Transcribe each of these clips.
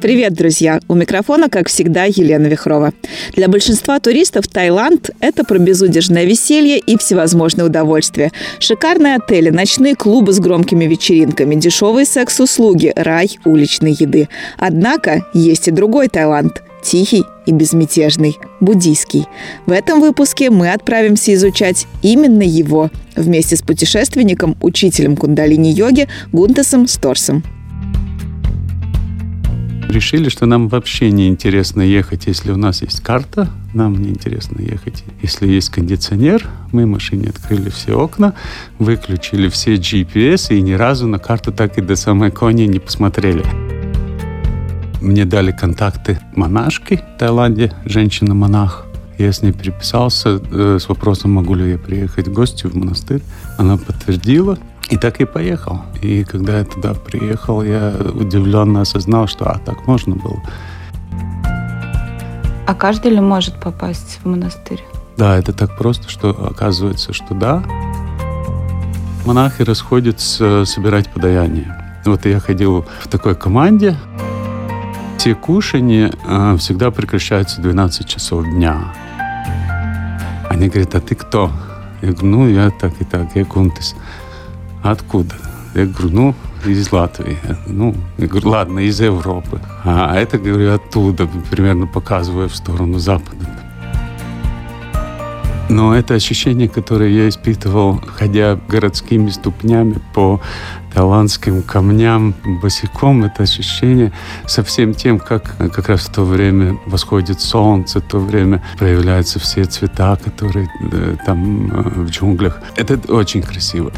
Привет, друзья! У микрофона, как всегда, Елена Вихрова. Для большинства туристов Таиланд – это про безудержное веселье и всевозможные удовольствия. Шикарные отели, ночные клубы с громкими вечеринками, дешевые секс-услуги, рай уличной еды. Однако есть и другой Таиланд – тихий и безмятежный, буддийский. В этом выпуске мы отправимся изучать именно его вместе с путешественником, учителем кундалини-йоги Гунтасом Сторсом решили, что нам вообще не интересно ехать, если у нас есть карта, нам не интересно ехать. Если есть кондиционер, мы машине открыли все окна, выключили все GPS и ни разу на карту так и до самой Кони не посмотрели. Мне дали контакты монашки в Таиланде, женщина-монах. Я с ней переписался э, с вопросом, могу ли я приехать в гости в монастырь. Она подтвердила. И так и поехал. И когда я туда приехал, я удивленно осознал, что а, так можно было. А каждый ли может попасть в монастырь? Да, это так просто, что оказывается, что да. Монахи расходятся собирать подаяние. Вот я ходил в такой команде. Все кушания э, всегда прекращаются в 12 часов дня. Они говорят, а ты кто? Я говорю, ну, я так и так, я Кунтис. Откуда? Я говорю, ну, из Латвии. Ну, я говорю, ладно, из Европы. А это, говорю, оттуда, примерно показывая в сторону Запада. Но это ощущение, которое я испытывал, ходя городскими ступнями по талантским камням босиком, это ощущение совсем тем, как как раз в то время восходит солнце, в то время проявляются все цвета, которые э, там э, в джунглях. Это очень красиво.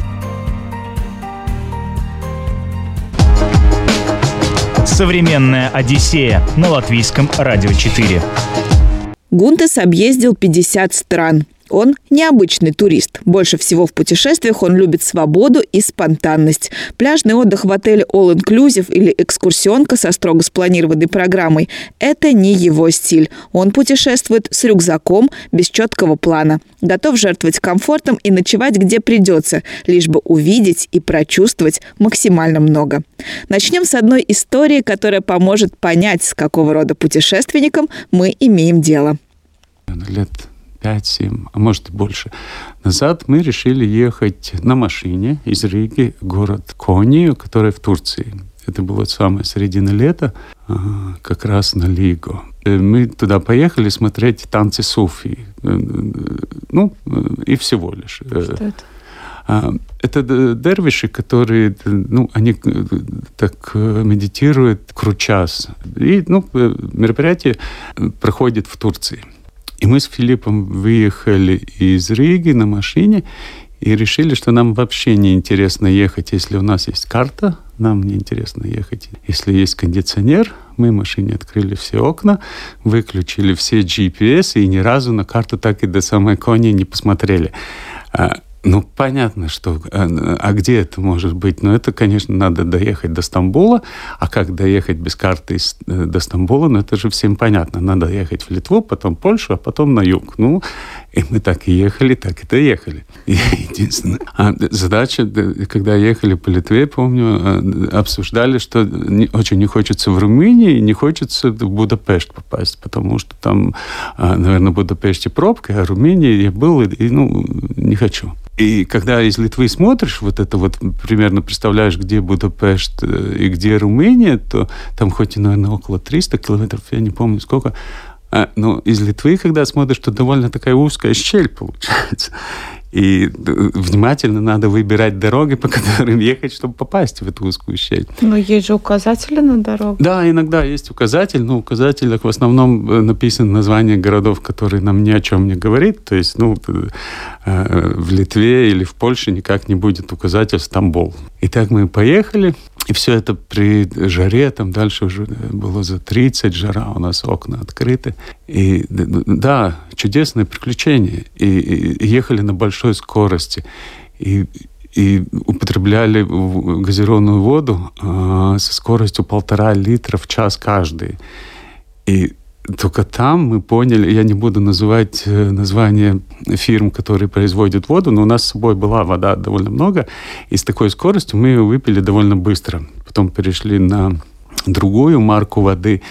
Современная Одиссея на латвийском радио 4. Гунтес объездил 50 стран. Он необычный турист. Больше всего в путешествиях он любит свободу и спонтанность. Пляжный отдых в отеле All Inclusive или экскурсионка со строго спланированной программой – это не его стиль. Он путешествует с рюкзаком, без четкого плана. Готов жертвовать комфортом и ночевать где придется, лишь бы увидеть и прочувствовать максимально много. Начнем с одной истории, которая поможет понять, с какого рода путешественником мы имеем дело. Лет 5-7, а может и больше назад, мы решили ехать на машине из Риги в город Конию, который в Турции. Это было самое середина лета, а, как раз на Лигу. Э, мы туда поехали смотреть танцы Суфии. Э, ну, и всего лишь. Что это? А, это дервиши, которые, ну, они так медитируют кручас. И, ну, мероприятие проходит в Турции. И мы с Филиппом выехали из Риги на машине и решили, что нам вообще не интересно ехать, если у нас есть карта, нам не интересно ехать. Если есть кондиционер, мы машине открыли все окна, выключили все GPS и ни разу на карту так и до самой Кони не посмотрели. Ну, понятно, что... А, а где это может быть? Ну, это, конечно, надо доехать до Стамбула. А как доехать без карты из, э, до Стамбула? Ну, это же всем понятно. Надо ехать в Литву, потом Польшу, а потом на юг. Ну, и мы так и ехали, так и доехали. Единственное. А задача, когда ехали по Литве, помню, э, обсуждали, что не, очень не хочется в Румынии, не хочется в Будапешт попасть, потому что там, а, наверное, в Будапеште пробка, а в Румынии я был и, и ну, не хочу. И когда из Литвы смотришь, вот это вот примерно представляешь, где Будапешт э, и где Румыния, то там хоть и, наверное, около 300 километров, я не помню сколько, а, но из Литвы, когда смотришь, то довольно такая узкая щель получается. И э, внимательно надо выбирать дороги, по которым ехать, чтобы попасть в эту узкую щель. Но есть же указатели на дорогу. Да, иногда есть указатель, но в указателях в основном э, написано название городов, которые нам ни о чем не говорит. То есть, ну, э, в Литве или в Польше никак не будет указатель Стамбул. Итак, мы поехали. И все это при жаре, там дальше уже было за 30 жара, у нас окна открыты. И да, чудесное приключение. И, и ехали на большой скорости. И и употребляли газированную воду э, со скоростью полтора литра в час каждый. И только там мы поняли, я не буду называть э, название фирм, которые производят воду, но у нас с собой была вода довольно много, и с такой скоростью мы ее выпили довольно быстро. Потом перешли на другую марку воды,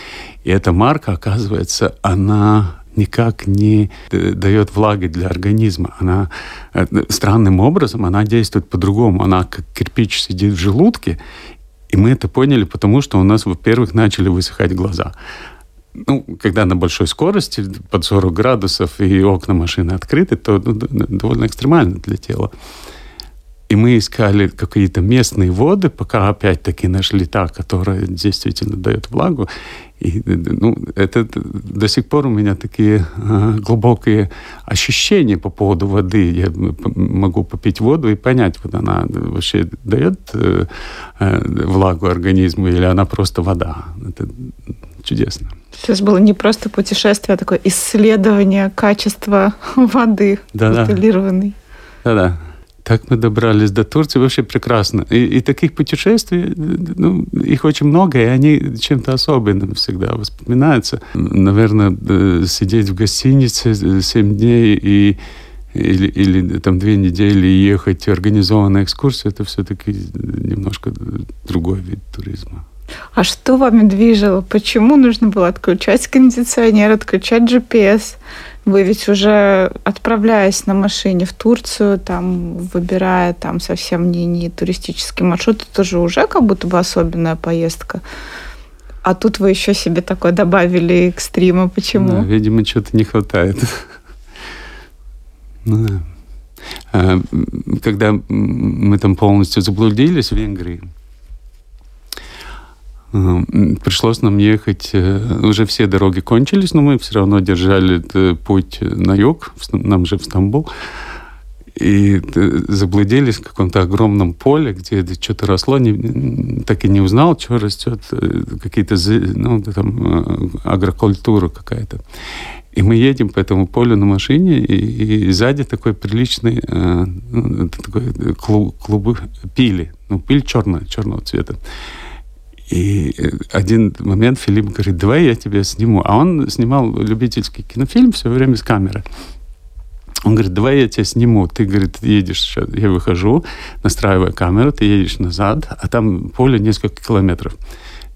и эта марка, оказывается, она никак не дает влаги для организма. Она э, странным образом, она действует по-другому. Она как кирпич сидит в желудке, и мы это поняли, потому что у нас, во-первых, начали высыхать глаза ну, когда на большой скорости, под 40 градусов, и окна машины открыты, то ну, довольно экстремально для тела. И мы искали какие-то местные воды, пока опять-таки нашли та, которая действительно дает влагу. И ну, это до сих пор у меня такие э, глубокие ощущения по поводу воды. Я могу попить воду и понять, вот она вообще дает э, э, влагу организму или она просто вода. Это чудесно. Сейчас было не просто путешествие, а такое исследование качества воды да, бутылированной. Да-да. Так мы добрались до Турции, вообще прекрасно. И, и таких путешествий, ну, их очень много, и они чем-то особенным всегда воспоминаются. Наверное, э, сидеть в гостинице 7 дней и или, или там две недели ехать организованную экскурсию, это все-таки немножко другой вид туризма. А что вами движило? Почему нужно было отключать кондиционер, отключать GPS? Вы ведь уже отправляясь на машине в Турцию, там, выбирая там совсем не, не туристический маршрут, это же уже как будто бы особенная поездка. А тут вы еще себе такое добавили экстрима. Почему? Да, видимо, что-то не хватает. Ну, да. А, когда мы там полностью заблудились в Венгрии, Пришлось нам ехать, э, уже все дороги кончились, но мы все равно держали э, путь на юг, нам же в Стамбул. И э, заблудились в каком-то огромном поле, где что-то росло, не, так и не узнал, что растет, какие-то, ну, там, агрокультура какая-то. И мы едем по этому полю на машине, и, и сзади такой приличный э, ну, такой клуб, клубы пили, ну, пиль черная, черного цвета. И э, один момент Филипп говорит, давай я тебя сниму. А он снимал любительский кинофильм все время с камеры. Он говорит, давай я тебя сниму. Ты, говорит, едешь, я выхожу, настраиваю камеру, ты едешь назад, а там поле несколько километров.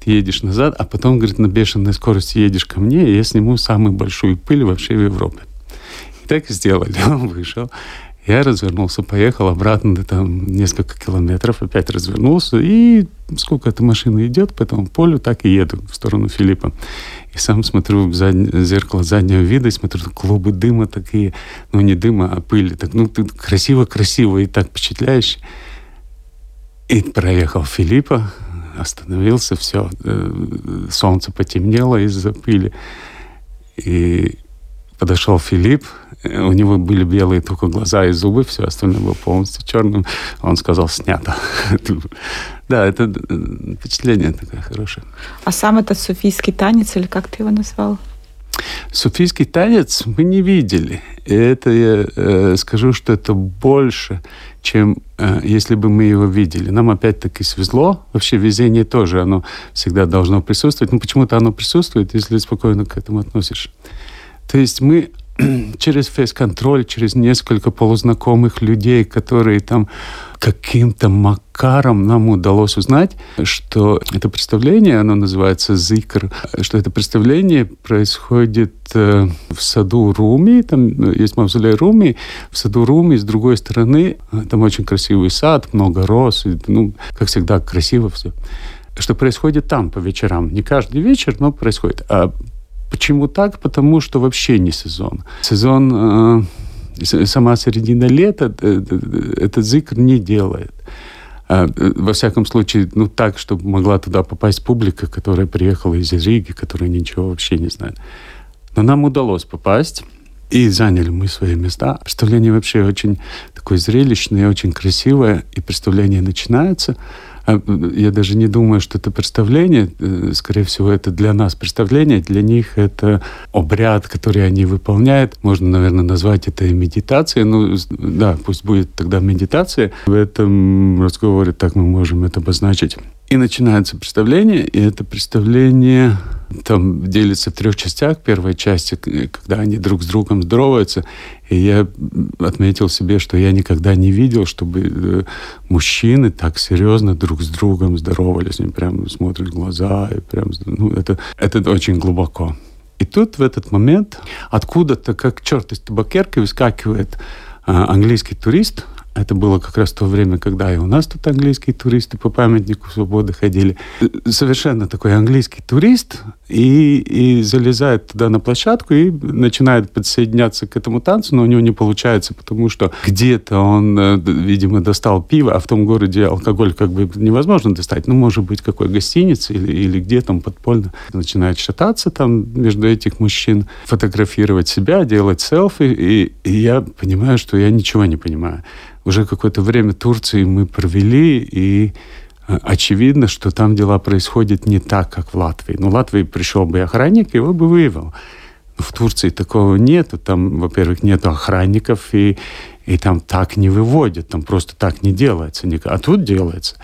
Ты едешь назад, а потом, говорит, на бешеной скорости едешь ко мне, и я сниму самую большую пыль вообще в Европе. И так и сделали. Он вышел. Я развернулся, поехал обратно, там несколько километров, опять развернулся, и сколько эта машина идет по этому полю, так и еду в сторону Филиппа. И сам смотрю в зад... зеркало заднего вида, и смотрю, клубы дыма такие, ну не дыма, а пыли, так, ну красиво-красиво и так впечатляюще. И проехал Филиппа, остановился, все, э, солнце потемнело из-за пыли. И подошел Филипп, у него были белые только глаза и зубы, все остальное было полностью черным. Он сказал, снято. Да, это э, впечатление такое хорошее. А сам этот суфийский танец, или как ты его назвал? Суфийский танец мы не видели. И это я э, скажу, что это больше, чем э, если бы мы его видели. Нам опять-таки свезло. Вообще везение тоже, оно всегда должно присутствовать. Ну, почему-то оно присутствует, если спокойно к этому относишь. То есть мы через фейс-контроль, через несколько полузнакомых людей, которые там каким-то макаром нам удалось узнать, что это представление, оно называется «Зикр», что это представление происходит э, в саду Руми, там есть мавзолей Руми, в саду Руми с другой стороны, э, там очень красивый сад, много роз, ну, как всегда, красиво все. Что происходит там по вечерам. Не каждый вечер, но происходит. А Почему так? Потому что вообще не сезон. Сезон, э, сама середина лета э, э, этот зикр не делает. А, э, во всяком случае, ну так, чтобы могла туда попасть публика, которая приехала из Риги, которая ничего вообще не знает. Но нам удалось попасть. И заняли мы свои места. Представление вообще очень такое зрелищное, очень красивое. И представление начинается. А, я даже не думаю, что это представление. Э, скорее всего, это для нас представление. Для них это обряд, который они выполняют. Можно, наверное, назвать это медитацией. Ну, да, пусть будет тогда медитация. В этом разговоре так мы можем это обозначить. И начинается представление, и это представление там делится в трех частях. Первая часть, когда они друг с другом здороваются, и я отметил себе, что я никогда не видел, чтобы э, мужчины так серьезно друг с другом здоровались, они прям смотрят в глаза, и прям, ну, это, это очень глубоко. И тут в этот момент откуда-то, как черт из табакерки, выскакивает а, английский турист, это было как раз то время, когда и у нас тут английские туристы по памятнику свободы ходили. Совершенно такой английский турист и, и залезает туда на площадку и начинает подсоединяться к этому танцу, но у него не получается, потому что где-то он, э, видимо, достал пиво, а в том городе алкоголь как бы невозможно достать. Ну, может быть, какой гостинице или, или где там подпольно. Начинает шататься там между этих мужчин, фотографировать себя, делать селфи, и, и я понимаю, что я ничего не понимаю уже какое-то время Турции мы провели, и э, очевидно, что там дела происходят не так, как в Латвии. Ну, в Латвии пришел бы охранник, его бы вывел. В Турции такого нет. Там, во-первых, нет охранников, и, и там так не выводят, там просто так не делается. А тут делается.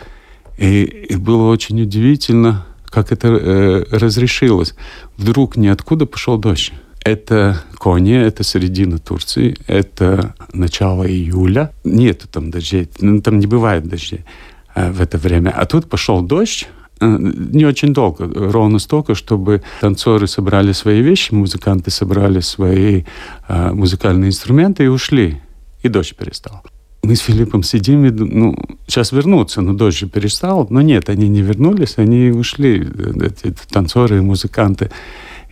И, и было очень удивительно, как это э, разрешилось. Вдруг ниоткуда пошел дождь. Это Кони, это середина Турции, это начало июля. Нету там дождей, ну, там не бывает дождей э, в это время. А тут пошел дождь, э, не очень долго, ровно столько, чтобы танцоры собрали свои вещи, музыканты собрали свои э, музыкальные инструменты и ушли. И дождь перестал. Мы с Филиппом сидим и ну, сейчас вернуться, но дождь же перестал. Но нет, они не вернулись, они ушли, эти танцоры и музыканты.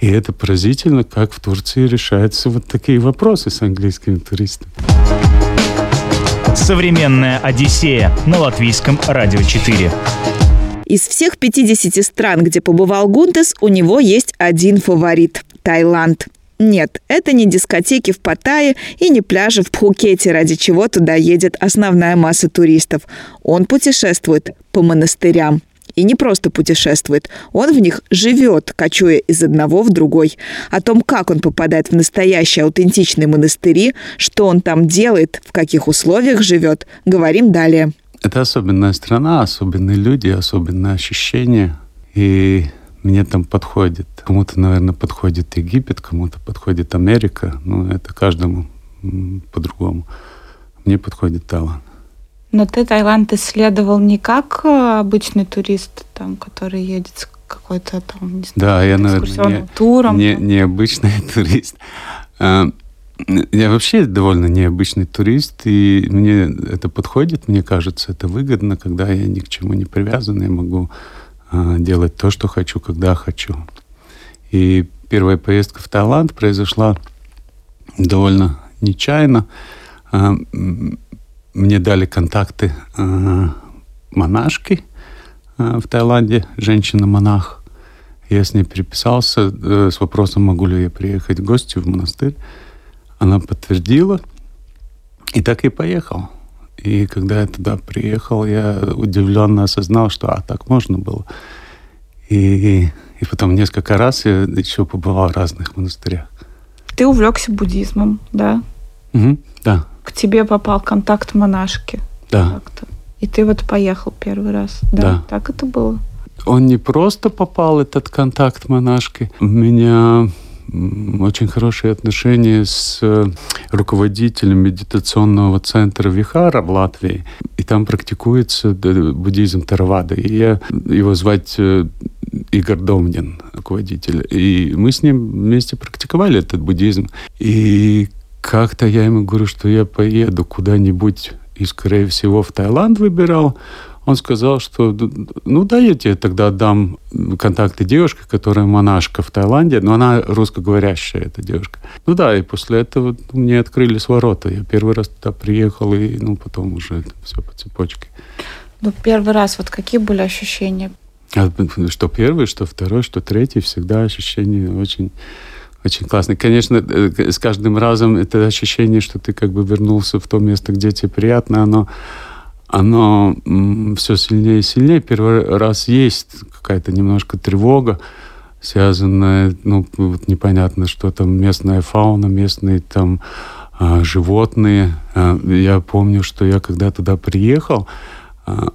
И это поразительно, как в Турции решаются вот такие вопросы с английскими туристами. Современная Одиссея на латвийском радио 4. Из всех 50 стран, где побывал Гунтес, у него есть один фаворит – Таиланд. Нет, это не дискотеки в Паттайе и не пляжи в Пхукете, ради чего туда едет основная масса туристов. Он путешествует по монастырям. И не просто путешествует, он в них живет, кочуя из одного в другой. О том, как он попадает в настоящие аутентичные монастыри, что он там делает, в каких условиях живет, говорим далее. Это особенная страна, особенные люди, особенные ощущения. И мне там подходит. Кому-то, наверное, подходит Египет, кому-то подходит Америка. Ну, это каждому по-другому. Мне подходит Таиланд. Но ты Таиланд исследовал не как э, обычный турист, там, который едет с какой-то там, не знаю, да, я, наверное, не, туром. Не, необычный турист. А, я вообще довольно необычный турист, и мне это подходит, мне кажется, это выгодно, когда я ни к чему не привязан, я могу а, делать то, что хочу, когда хочу. И первая поездка в Таиланд произошла довольно нечаянно. Мне дали контакты э, монашки э, в Таиланде, женщина-монах. Я с ней переписался э, с вопросом, могу ли я приехать в гости в монастырь. Она подтвердила, и так и поехал. И когда я туда приехал, я удивленно осознал, что а, так можно было. И, и потом несколько раз я еще побывал в разных монастырях. Ты увлекся буддизмом, да? Угу, да к тебе попал контакт монашки. Да. И ты вот поехал первый раз. Да. да. Так это было. Он не просто попал, этот контакт монашки. У меня очень хорошие отношения с э, руководителем медитационного центра Вихара в Латвии. И там практикуется буддизм Таравада. И я его звать э, Игорь Домнин, руководитель. И мы с ним вместе практиковали этот буддизм. И как-то я ему говорю, что я поеду куда-нибудь и, скорее всего, в Таиланд выбирал. Он сказал, что ну да, я тебе тогда отдам контакты девушки, которая монашка в Таиланде, но она русскоговорящая, эта девушка. Ну да, и после этого мне открылись ворота. Я первый раз туда приехал, и ну потом уже все по цепочке. Ну, первый раз, вот какие были ощущения? А, что первый, что второй, что третий, всегда ощущения очень очень классный. Конечно, с каждым разом это ощущение, что ты как бы вернулся в то место, где тебе приятно, оно, оно все сильнее и сильнее. Первый раз есть какая-то немножко тревога, связанная, ну, вот непонятно, что там местная фауна, местные там а, животные. А, я помню, что я когда туда приехал, а,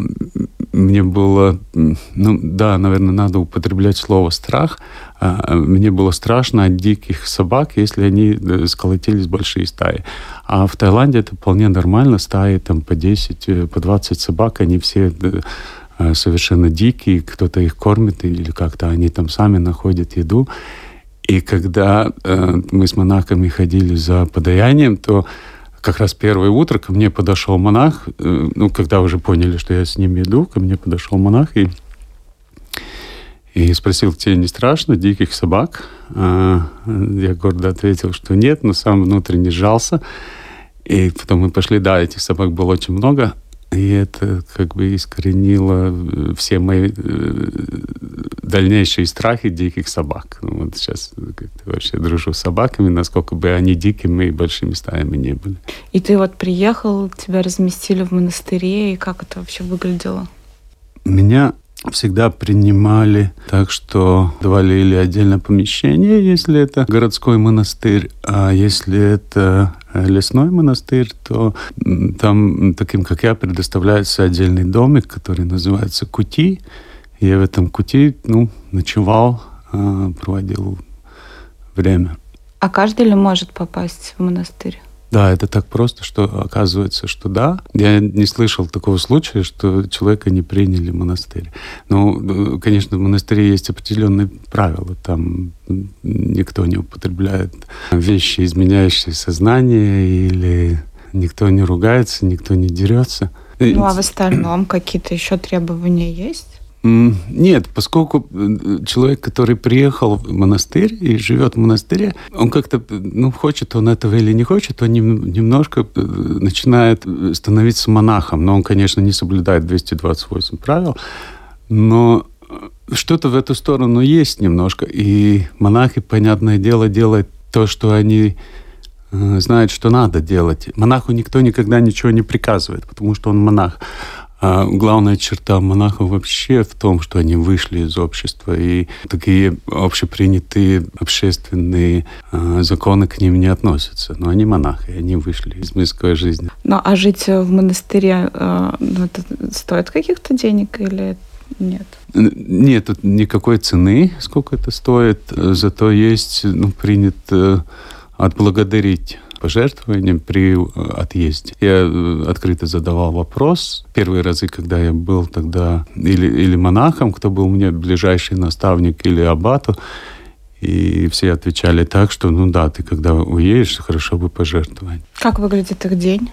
мне было, ну да, наверное, надо употреблять слово страх. А, мне было страшно от диких собак, если они э, сколотились большие стаи. А в Таиланде это вполне нормально, стаи там по 10, э, по 20 собак, они все э, совершенно дикие, кто-то их кормит или как-то они там сами находят еду. И когда мы с монахами ходили за подаянием, то как раз первое утро ко мне подошел монах, э, ну, когда уже поняли, что я с ним иду, ко мне подошел монах и, и спросил, тебе не страшно диких собак? А, я гордо ответил, что нет, но сам внутренне сжался. И потом мы пошли, да, этих собак было очень много. И это как бы искоренило э, все мои э, дальнейшие страхи диких собак. Ну, вот сейчас вообще дружу с собаками, насколько бы они дикими и большими стаями не были. И ты вот приехал, тебя разместили в монастыре, и как это вообще выглядело? Меня всегда принимали так, что давали или отдельное помещение, если это городской монастырь, а если это э, лесной монастырь, то там таким, как я, предоставляется отдельный домик, который называется кути. Я в этом кути, ну, ночевал, а, проводил время. А каждый ли может попасть в монастырь? Да, это так просто, что оказывается, что да. Я не слышал такого случая, что человека не приняли в монастырь. Ну, конечно, в монастыре есть определенные правила. Там никто не употребляет вещи, изменяющие сознание, или никто не ругается, никто не дерется. Ну, а в остальном какие-то еще требования есть? Нет, поскольку э, человек, который приехал в монастырь и живет в монастыре, он как-то, ну, хочет он этого или не хочет, он немножко э, начинает становиться монахом. Но он, конечно, не соблюдает 228 правил, но что-то в эту сторону есть немножко. И монахи, понятное дело, делают то, что они э, знают, что надо делать. Монаху никто никогда ничего не приказывает, потому что он монах. А главная черта монахов вообще в том, что они вышли из общества, и такие общепринятые общественные э, законы к ним не относятся. Но они монахи, они вышли из мирской жизни. Ну, а жить в монастыре э, ну, это стоит каких-то денег или нет? Нет тут никакой цены, сколько это стоит. Зато есть, ну, принято отблагодарить пожертвованиям при э, отъезде. Я э, открыто задавал вопрос. Первые разы, когда я был тогда или, или монахом, кто был мне ближайший наставник, или аббату, и все отвечали так, что ну да, ты когда уедешь, хорошо бы пожертвовать. Как выглядит их день?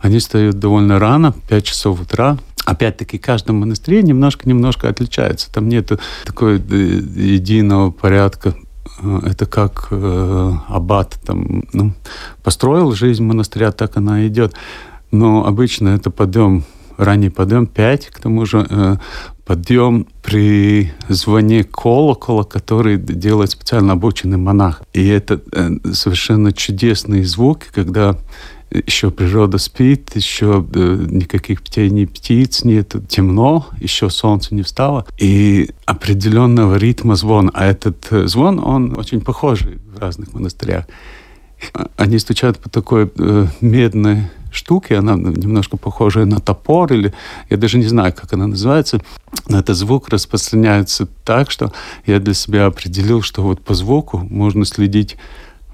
Они встают довольно рано, 5 часов утра. Опять-таки, каждом монастыре немножко-немножко отличается. Там нет такой э, единого порядка это как э, аббат там, ну, построил жизнь монастыря, так она идет. Но обычно это подъем, ранний подъем 5, к тому же э, подъем при звоне колокола, который делает специально обученный монах. И это э, совершенно чудесные звуки, когда еще природа спит, еще э, никаких птей, птиц нет, темно, еще солнце не встало, и определенного ритма звона. А этот э, звон, он очень похожий в разных монастырях. Они стучат по такой э, медной штуке, она немножко похожая на топор, или я даже не знаю, как она называется, но этот звук распространяется так, что я для себя определил, что вот по звуку можно следить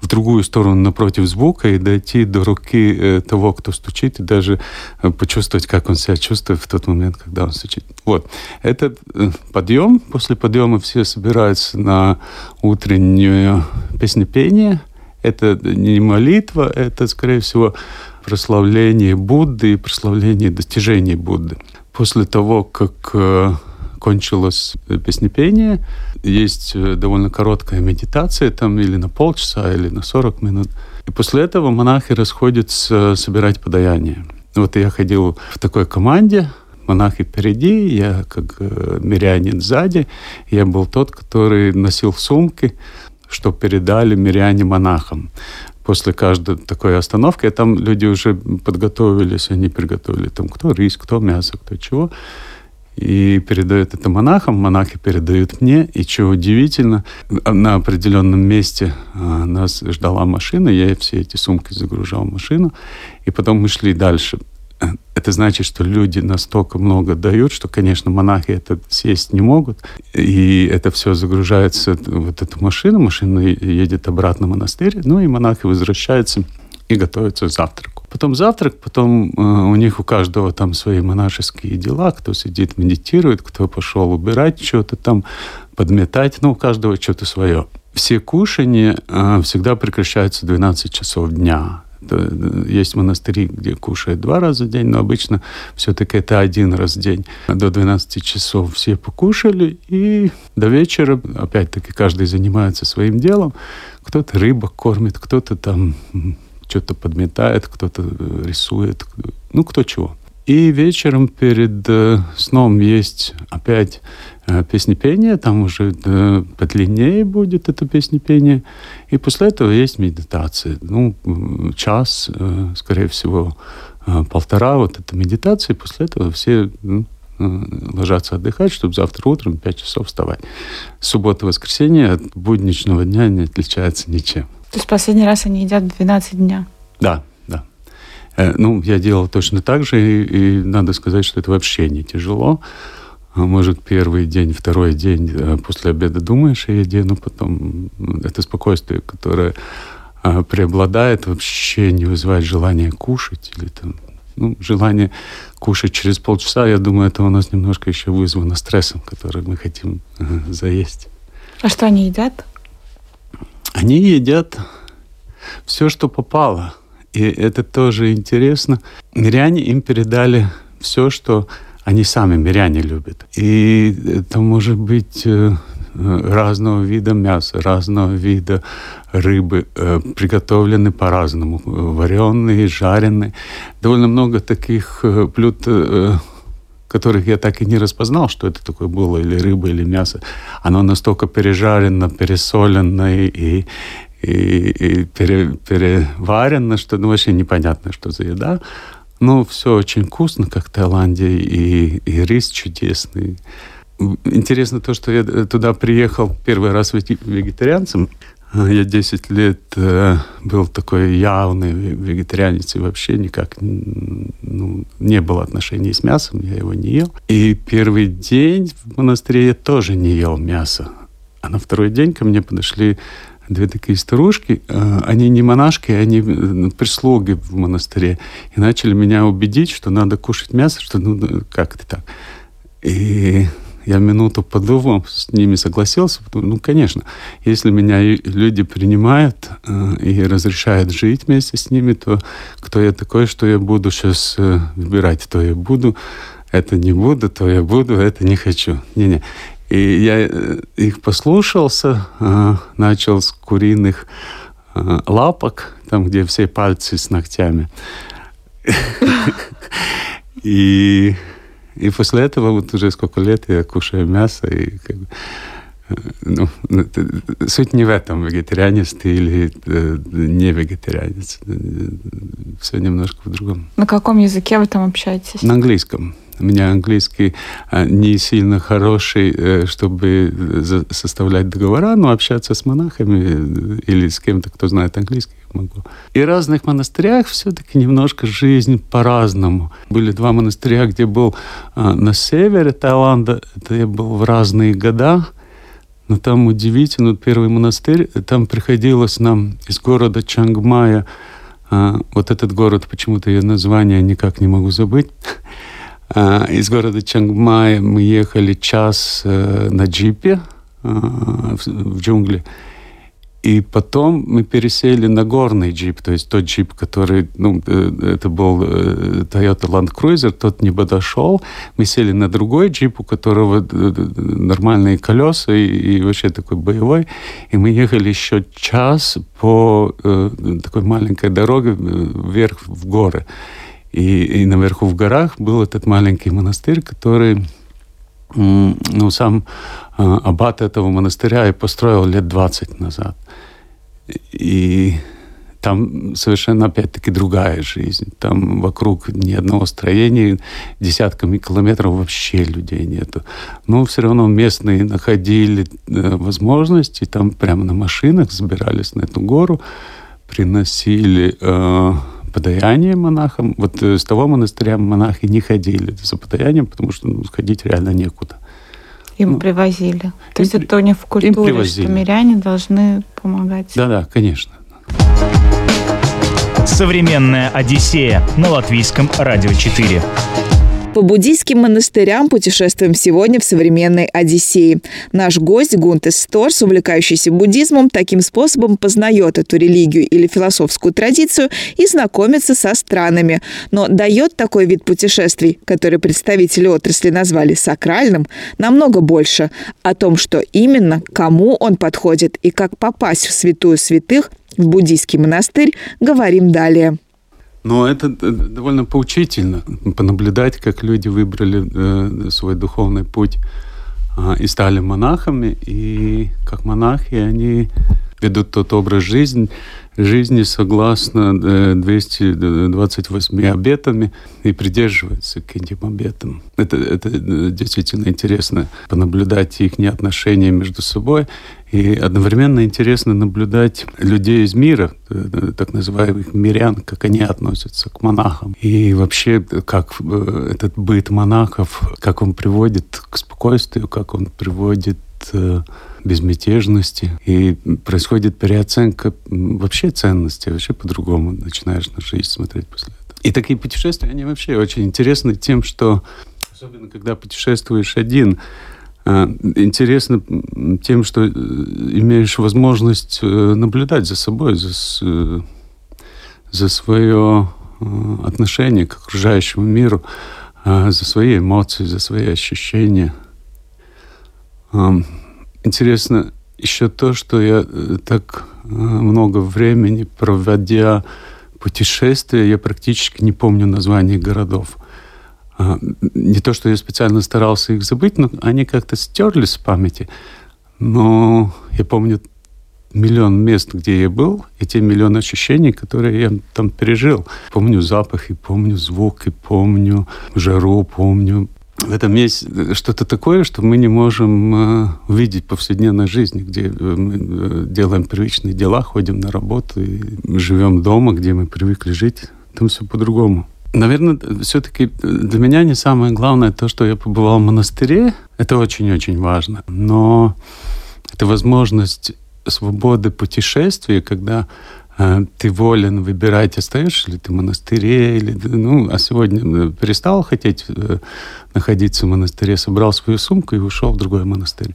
в другую сторону напротив звука и дойти до руки э, того, кто стучит, и даже э, почувствовать, как он себя чувствует в тот момент, когда он стучит. Вот. Этот э, подъем, после подъема все собираются на утреннее песнепение. Это не молитва, это, скорее всего, прославление Будды и прославление достижений Будды. После того, как кончилось песнепение, есть э, довольно короткая медитация, там или на полчаса, или на 40 минут. И после этого монахи расходятся собирать подаяние. Вот я ходил в такой команде, монахи впереди, я как э, мирянин сзади. Я был тот, который носил сумки, что передали миряне монахам после каждой такой остановки. Там люди уже подготовились, они приготовили там кто рис, кто мясо, кто чего. И передают это монахам, монахи передают мне. И что удивительно, на определенном месте а, нас ждала машина, я все эти сумки загружал в машину, и потом мы шли дальше. Это значит, что люди настолько много дают, что, конечно, монахи это съесть не могут. И это все загружается вот эту машину, машина едет обратно в монастырь, ну и монахи возвращаются и готовятся к завтраку. Потом завтрак, потом э, у них у каждого там свои монашеские дела, кто сидит, медитирует, кто пошел убирать что-то там, подметать, ну, у каждого что-то свое. Все кушания э, всегда прекращаются в 12 часов дня. Есть монастыри, где кушают два раза в день, но обычно все-таки это один раз в день. До 12 часов все покушали, и до вечера, опять-таки, каждый занимается своим делом. Кто-то рыбок кормит, кто-то там что-то подметает, кто-то рисует, ну, кто чего. И вечером перед э, сном есть опять э, песнепение, там уже э, подлиннее будет это песнепение. И после этого есть медитация. Ну, час, скорее всего, полтора вот это медитация. И после этого все ну, ложатся отдыхать, чтобы завтра утром в 5 часов вставать. Суббота, воскресенье от будничного дня не отличается ничем. То есть последний раз они едят 12 дня? Да, Э, ну, я делал точно так же, и, и надо сказать, что это вообще не тяжело. А может, первый день, второй день э, после обеда думаешь о еде, но потом это спокойствие, которое а, преобладает, вообще не вызывает желания кушать или там, ну, желание кушать через полчаса, я думаю, это у нас немножко еще вызвано стрессом, который мы хотим э, заесть. А что они едят? Они едят все, что попало – и это тоже интересно. Миряне им передали все, что они сами, миряне, любят. И это может быть э, разного вида мяса, разного вида рыбы, э, приготовлены по-разному, вареные, жареные. Довольно много таких э, блюд, которых я так и не распознал, что это такое было, или рыба, или мясо. Оно настолько пережарено, пересолено и, и, и пере, переварено, что ну, вообще непонятно, что за еда. Но все очень вкусно, как в Таиланде, и, и рис чудесный. Интересно то, что я туда приехал первый раз вегетарианцем. Я 10 лет э, был такой явный вегетарианец и вообще никак ну, не было отношений с мясом, я его не ел. И первый день в монастыре я тоже не ел мясо. А на второй день ко мне подошли две такие старушки, э, они не монашки, они э, прислуги в монастыре, и начали меня убедить, что надо кушать мясо, что ну как это так. И я минуту подумал, с ними согласился, ну, конечно, если меня люди принимают э, и разрешают жить вместе с ними, то кто я такой, что я буду сейчас э, выбирать, то я буду, это не буду, то я буду, это не хочу. Не-не. И я э, их послушался, начал с куриных лапок, там, где все пальцы с ногтями. И, и после этого вот уже сколько лет я кушаю мясо. И как бы, э, ну, суть не в этом, вегетарианец ты или э, не вегетарианец. Все немножко в другом. На каком языке вы там общаетесь? На английском. У меня английский а, не сильно хороший, э, чтобы составлять договора, но общаться с монахами э, или с кем-то, кто знает английский, могу. И в разных монастырях все-таки немножко жизнь по-разному. Были два монастыря, где был а, на севере Таиланда, это я был в разные года, но там удивительно, первый монастырь, там приходилось нам из города Чангмая, а, вот этот город, почему-то я название никак не могу забыть, а, из города Чангмай мы ехали час э, на джипе в джунгли. И потом мы пересели на горный джип, то есть тот джип, который, ну, э, это был э, Toyota Land Cruiser, тот не подошел. Мы сели на другой джип, у которого нормальные колеса и, и вообще такой боевой. И мы ехали еще час по э, такой маленькой дороге вверх в горы. И, и наверху в горах был этот маленький монастырь, который ну, сам аббат этого монастыря и построил лет 20 назад. И там совершенно, опять-таки, другая жизнь. Там вокруг ни одного строения, десятками километров вообще людей нету. Но все равно местные находили э, возможности, там прямо на машинах забирались на эту гору, приносили э, подаяние монахам. Вот э, с того монастыря монахи не ходили за подаянием, потому что ну, сходить реально некуда. Им ну, привозили. То есть это у них в культуре, что миряне должны помогать. Да-да, конечно. Современная Одиссея на латвийском радио 4. По буддийским монастырям путешествуем сегодня в современной Одиссее. Наш гость Гунтес Сторс, увлекающийся буддизмом, таким способом познает эту религию или философскую традицию и знакомится со странами. Но дает такой вид путешествий, который представители отрасли назвали сакральным, намного больше. О том, что именно, кому он подходит и как попасть в святую святых, в буддийский монастырь, говорим далее. Но это э, довольно поучительно, понаблюдать, как люди выбрали э, свой духовный путь э, и стали монахами, и как монахи они ведут тот образ жизни, жизни согласно 228 обетами и придерживаются к этим обетам. Это, это действительно интересно понаблюдать их отношения между собой и одновременно интересно наблюдать людей из мира, э, так называемых мирян, как они относятся к монахам. И вообще, как э, этот быт монахов, как он приводит к спокойствию, как он приводит э, безмятежности. И происходит переоценка вообще ценностей, вообще по-другому начинаешь на жизнь смотреть после этого. И такие путешествия, они вообще очень интересны тем, что особенно когда путешествуешь один, а, интересно тем, что э, имеешь возможность э, наблюдать за собой, за, э, за свое отношение к окружающему миру, за свои эмоции, за свои ощущения. Интересно еще то, что я так много времени проводя путешествия, я практически не помню названий городов. А, не то, что я специально старался их забыть, но они как-то стерлись с памяти. Но я помню миллион мест, где я был, и те миллион ощущений, которые я там пережил. Помню запахи, помню звуки, помню жару, помню в этом есть что-то такое, что мы не можем э, увидеть в повседневной жизни, где э, мы э, делаем привычные дела, ходим на работу и живем дома, где мы привыкли жить. Там все по-другому. Наверное, все-таки для меня не самое главное то, что я побывал в монастыре. Это очень-очень важно. Но это возможность свободы путешествия, когда э, ты волен выбирать, остаешься ли ты в монастыре, или, ну, а сегодня э, перестал хотеть э, находиться в монастыре, собрал свою сумку и ушел в другой монастырь.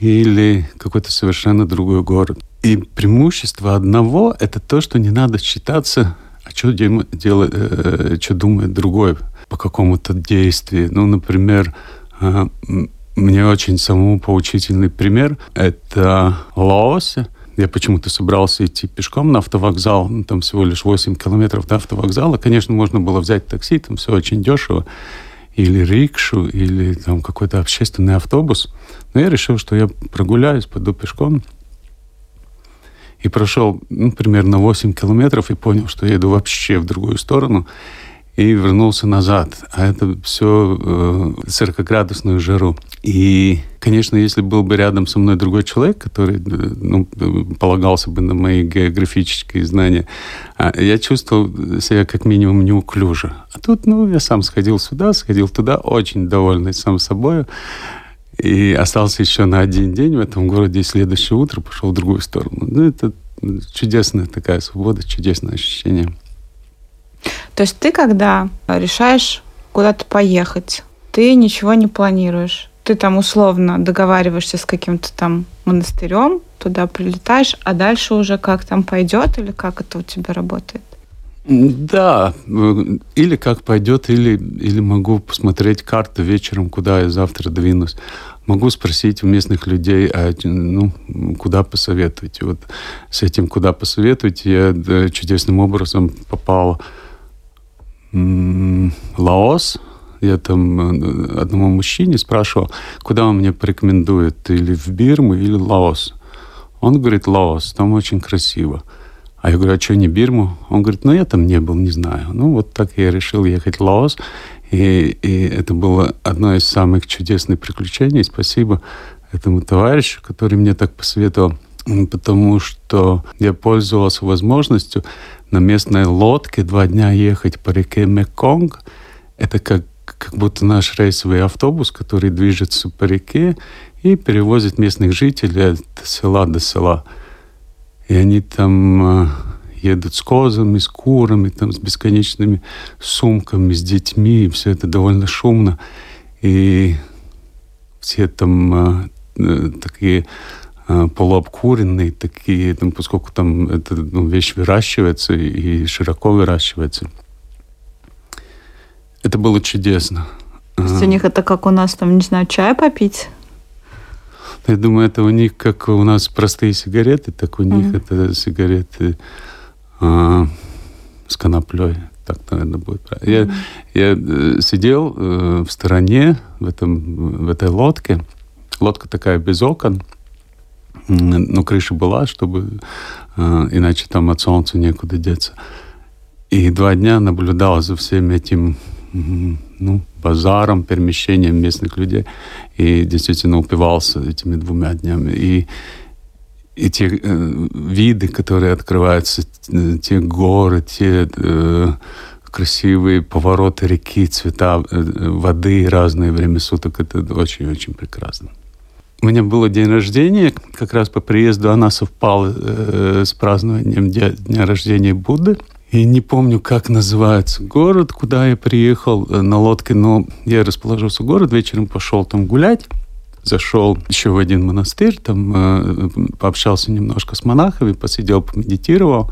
Или какой-то совершенно другой город. И преимущество одного – это то, что не надо считаться а что делает, э, что думает другой по какому-то действию. Ну, например, э, мне очень самому поучительный пример – это Лаосе. Я почему-то собрался идти пешком на автовокзал, ну, там всего лишь 8 километров до автовокзала. Конечно, можно было взять такси, там все очень дешево, или рикшу, или там какой-то общественный автобус. Но я решил, что я прогуляюсь, пойду пешком – и прошел ну, примерно 8 километров и понял, что еду вообще в другую сторону и вернулся назад. А это все э, 40-градусную жару. И, конечно, если был бы рядом со мной другой человек, который э, ну, полагался бы на мои географические знания, а, я чувствовал себя как минимум неуклюже. А тут, ну, я сам сходил сюда, сходил туда, очень довольный сам собой. И остался еще на один день в этом городе, и следующее утро пошел в другую сторону. Ну, это чудесная такая свобода, чудесное ощущение. То есть ты, когда решаешь куда-то поехать, ты ничего не планируешь. Ты там условно договариваешься с каким-то там монастырем, туда прилетаешь, а дальше уже как там пойдет или как это у тебя работает? Да, или как пойдет, или, или могу посмотреть карту вечером, куда я завтра двинусь. Могу спросить у местных людей, а, ну, куда посоветовать. вот с этим куда посоветовать я чудесным образом попал в Лаос, я там э, одному мужчине спрашивал, куда он мне порекомендует, или в Бирму, или Лаос. Он говорит, Лаос, там очень красиво. А я говорю, а что не Бирму? Он говорит, ну я там не был, не знаю. Ну вот так я решил ехать в Лаос. И, и это было одно из самых чудесных приключений. Спасибо этому товарищу, который мне так посоветовал, потому что я пользовался возможностью на местной лодке два дня ехать по реке Меконг. Это как, как будто наш рейсовый автобус, который движется по реке и перевозит местных жителей от села до села. И они там едут с козами, с курами, там, с бесконечными сумками, с детьми, и все это довольно шумно. И все там э, такие э, полуобкуренные, такие, там, поскольку там эта ну, вещь выращивается и широко выращивается. Это было чудесно. То есть у них это как у нас, там, не знаю, чай попить? Я думаю, это у них как у нас простые сигареты, так у mm-hmm. них это сигареты а, с коноплей. Так, наверное, будет правильно. Mm-hmm. Я, я э, сидел э, в стороне в, этом, в этой лодке. Лодка такая без окон. Но крыша была, чтобы э, иначе там от солнца некуда деться. И два дня наблюдал за всем этим ну, базаром, перемещением местных людей. И действительно упивался этими двумя днями. И и те э, виды, которые открываются, э, те горы, те э, красивые повороты реки, цвета э, воды, разные время суток, это очень-очень прекрасно. У меня было день рождения, как раз по приезду она совпала э, с празднованием дня, дня рождения Будды. И не помню, как называется город, куда я приехал э, на лодке, но я расположился в город, вечером пошел там гулять зашел еще в один монастырь, там э, пообщался немножко с монахами, посидел, помедитировал.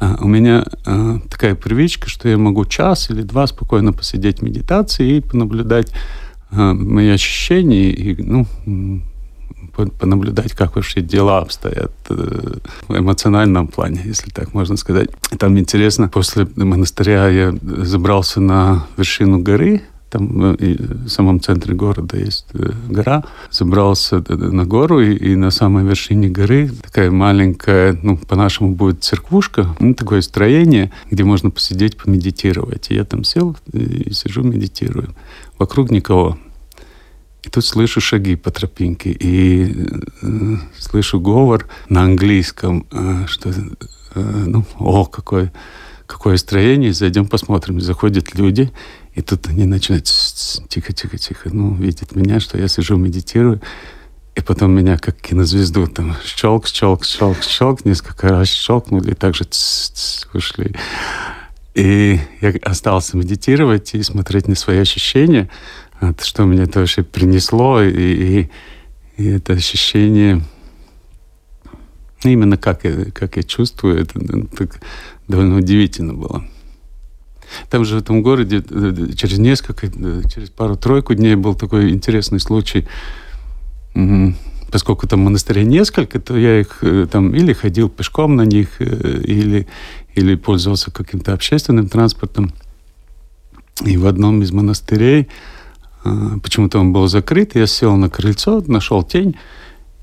Э, у меня э, такая привычка, что я могу час или два спокойно посидеть в медитации и понаблюдать э, мои ощущения и, ну, понаблюдать, как вообще дела обстоят э, в эмоциональном плане, если так можно сказать. Там интересно, после монастыря я забрался на вершину горы, там э, в самом центре города есть э, гора. Забрался на гору, и, и на самой вершине горы такая маленькая, ну, по-нашему будет церквушка, ну, такое строение, где можно посидеть, помедитировать. И я там сел и сижу, медитирую. Вокруг никого. И тут слышу шаги по тропинке, и э, слышу говор на английском, э, что, э, ну, о, какое, какое строение, зайдем посмотрим. Заходят люди, и тут они начинают тихо-тихо-тихо, ну, видят меня, что я сижу, медитирую. И потом меня как кинозвезду там щелк, щелк, щелк, щелк, несколько раз щелкнули, и также ушли. И я остался медитировать и смотреть на свои ощущения, что мне вообще принесло, и, и, и это ощущение, именно как я, как я чувствую, это, это так довольно удивительно было. Там же в этом городе э, через несколько, э, через пару-тройку дней был такой интересный случай. Поскольку там монастырей несколько, то я их э, там или ходил пешком на них, или, или пользовался каким-то общественным транспортом. И в одном из монастырей почему-то он был закрыт, я сел на крыльцо, нашел тень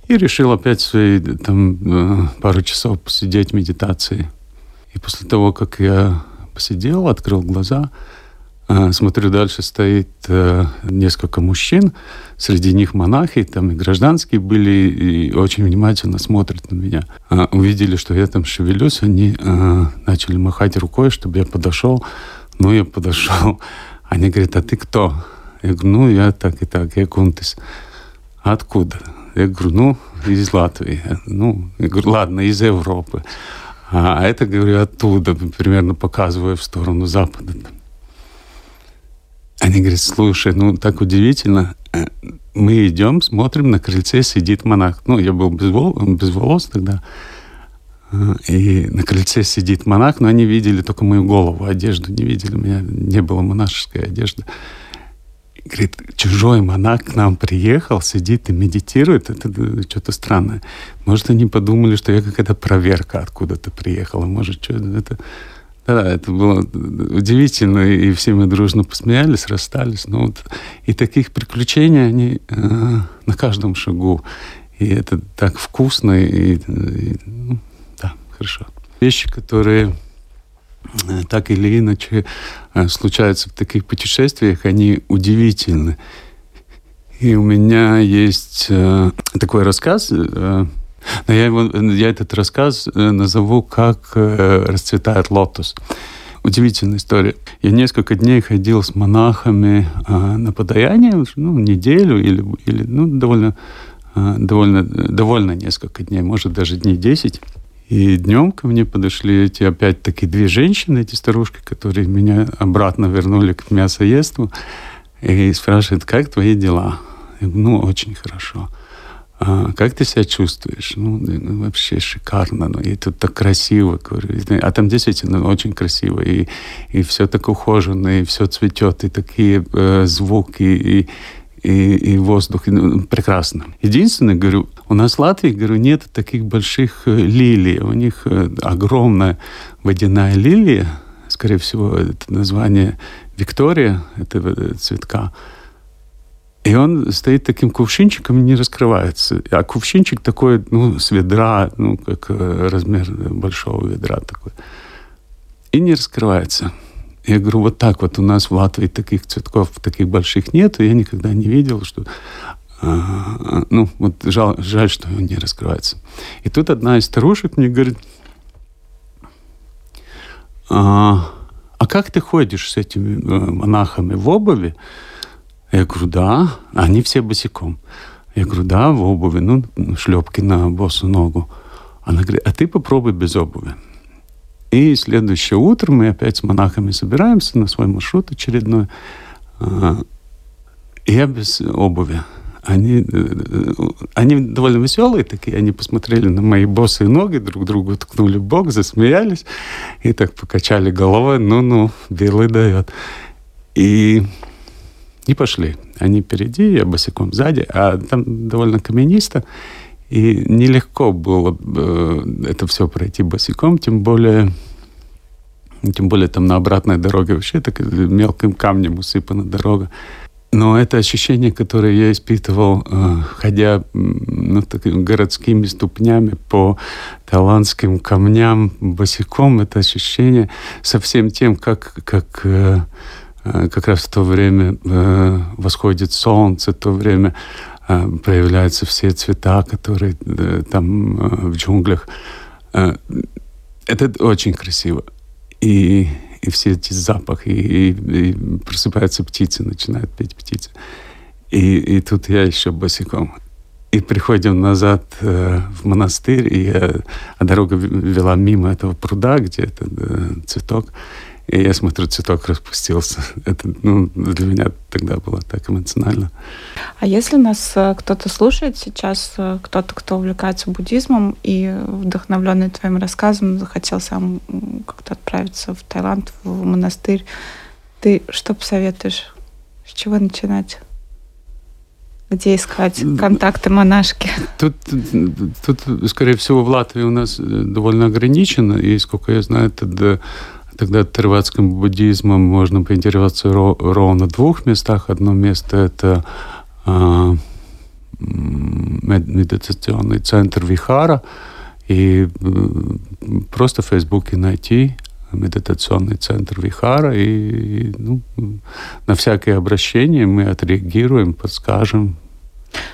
и решил опять свои там пару часов посидеть медитации. И после того, как я посидел, открыл глаза, э, смотрю, дальше стоит э, несколько мужчин, среди них монахи, там и гражданские были, и очень внимательно смотрят на меня. Э, увидели, что я там шевелюсь, они начали махать рукой, чтобы я подошел. Ну, я подошел. Они говорят, а ты кто? Я говорю, ну, я так и так, я Кунтис. Откуда? Я говорю, ну, из Латвии. Ну, я говорю, ладно, из Европы. А это, говорю, оттуда, примерно показывая в сторону запада. Они говорят, слушай, ну так удивительно, э, мы идем, смотрим, на крыльце сидит монах. Ну, я был без, вол, без волос тогда. Э, и на крыльце сидит монах, но они видели только мою голову, одежду не видели. У меня не было монашеской одежды. Говорит, чужой монах к нам приехал, сидит и медитирует. Это что-то странное. Может, они подумали, что я какая-то проверка откуда-то приехала. Может, что это Да, это было удивительно, и все мы дружно посмеялись, расстались. Ну, вот, и таких приключений, они э, на каждом шагу. И это так вкусно, и, и ну, да, хорошо. Вещи, которые э, так или иначе э, случаются в таких путешествиях, они удивительны. И у меня есть э, такой рассказ, э, я, его, я этот рассказ э, назову «Как э, расцветает лотос». Удивительная история. Я несколько дней ходил с монахами э, на подаяние, ну, неделю или, или ну, довольно, э, довольно, довольно несколько дней, может, даже дней 10. И днем ко мне подошли эти опять-таки две женщины, эти старушки, которые меня обратно вернули к мясоедству, и спрашивают, как твои дела? Я говорю, ну, очень хорошо а, как ты себя чувствуешь? Ну, ну, вообще шикарно. Ну, и тут так красиво. Говорю. А там действительно очень красиво. И, и все так ухожено, и все цветет, и такие э, звуки, и, и, и воздух. И, ну, прекрасно. Единственное, говорю, у нас в Латвии, говорю, нет таких больших э, лилий. У них э, огромная водяная лилия. Скорее всего, это название Виктория, этого э, цветка. И он стоит таким кувшинчиком и не раскрывается. А кувшинчик такой, ну, с ведра, ну, как размер большого ведра такой. И не раскрывается. Я говорю, вот так вот у нас в Латвии таких цветков, таких больших нет, и я никогда не видел, что... А, ну, вот жаль, жаль, что он не раскрывается. И тут одна из старушек мне говорит, а, а как ты ходишь с этими э, монахами в обуви? Я говорю, да, они все босиком. Я говорю, да, в обуви, ну, шлепки на босу ногу. Она говорит, а ты попробуй без обуви. И следующее утро мы опять с монахами собираемся на свой маршрут очередной. А, я без обуви. Они, э, они довольно веселые такие, они посмотрели на мои босые ноги, друг другу ткнули бок, засмеялись и так покачали головой, ну-ну, белый дает. И и пошли. Они впереди, я босиком сзади, а там довольно каменисто. И нелегко было э, это все пройти босиком, тем более, тем более там на обратной дороге вообще так мелким камнем усыпана дорога. Но это ощущение, которое я испытывал, э, ходя ну, такими городскими ступнями по талантским камням босиком, это ощущение совсем тем, как, как э, как раз в то время восходит солнце, в то время э, проявляются все цвета, которые там в джунглях. Это очень красиво. И, и все эти запахи, и, и, просыпаются птицы, начинают петь птицы. И, и тут я еще босиком. И приходим назад э, в монастырь, и, э, а дорога вела мимо этого пруда, где этот э, цветок. И я смотрю, цветок распустился. Это ну, для меня тогда было так эмоционально. А если нас э, кто-то слушает сейчас, э, кто-то, кто увлекается буддизмом и вдохновленный твоим рассказом захотел сам как-то отправиться в Таиланд, в монастырь, ты что посоветуешь? С чего начинать? Где искать контакты монашки? Тут, тут, скорее всего, в Латвии у нас э, довольно ограничено, и, сколько я знаю, это Тогда терватским буддизмом можно поинтересоваться ровно в двух местах. Одно место – это э, медитационный центр Вихара. И просто в Фейсбуке найти медитационный центр Вихара, и ну, на всякие обращения мы отреагируем, подскажем,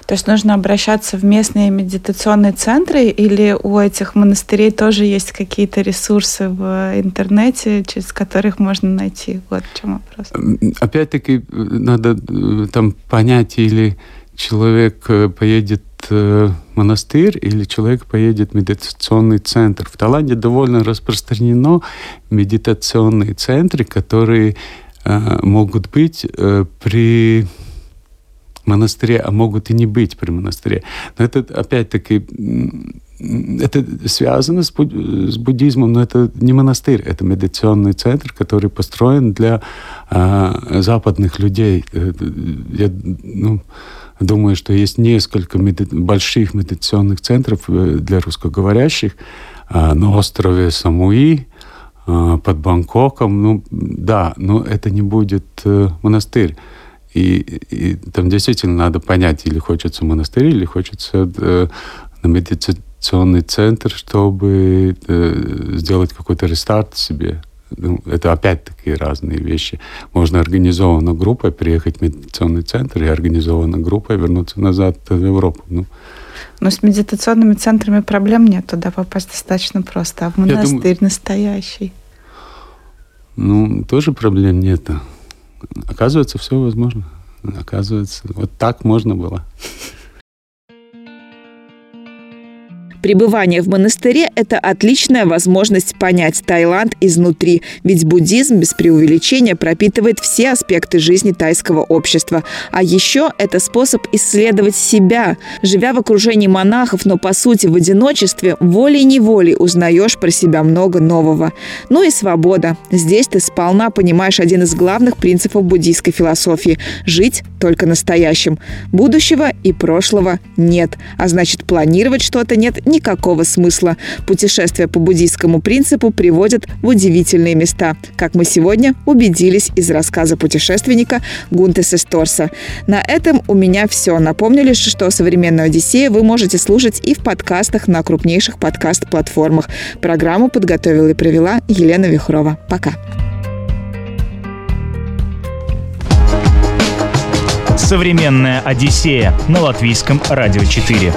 то есть нужно обращаться в местные медитационные центры или у этих монастырей тоже есть какие-то ресурсы в интернете, через которых можно найти? Вот в чем вопрос. Опять-таки надо э, там понять, или человек э, поедет монастырь или человек поедет в медитационный центр. В Таиланде довольно распространено медитационные центры, которые э, могут быть э, при монастыре, а могут и не быть при монастыре. Но это опять-таки это связано с, с буддизмом, но это не монастырь, это медитационный центр, который построен для э, западных людей. Э, я ну, думаю, что есть несколько меди больших медитационных центров э, для русскоговорящих э, на острове Самуи, э, под Бангкоком. Ну, да, но это не будет э, монастырь. И, и там действительно надо понять, или хочется монастырь, или хочется э, на медитационный центр, чтобы э, сделать какой-то рестарт себе. Ну, это опять-таки разные вещи. Можно организованно группой приехать в медитационный центр и организованно группой вернуться назад в Европу. Ну, но с медитационными центрами проблем нет, туда попасть достаточно просто, а в монастырь думаю, настоящий. Ну, тоже проблем нет. Оказывается, все возможно. Оказывается, вот так можно было. Пребывание в монастыре – это отличная возможность понять Таиланд изнутри, ведь буддизм без преувеличения пропитывает все аспекты жизни тайского общества. А еще это способ исследовать себя. Живя в окружении монахов, но по сути в одиночестве, волей-неволей узнаешь про себя много нового. Ну и свобода. Здесь ты сполна понимаешь один из главных принципов буддийской философии – жить только настоящим. Будущего и прошлого нет, а значит планировать что-то нет никакого смысла. Путешествия по буддийскому принципу приводят в удивительные места, как мы сегодня убедились из рассказа путешественника Гунте Сесторса. На этом у меня все. Напомню лишь, что «Современную Одиссею» вы можете слушать и в подкастах на крупнейших подкаст-платформах. Программу подготовила и провела Елена Вихрова. Пока. «Современная Одиссея» на Латвийском радио 4.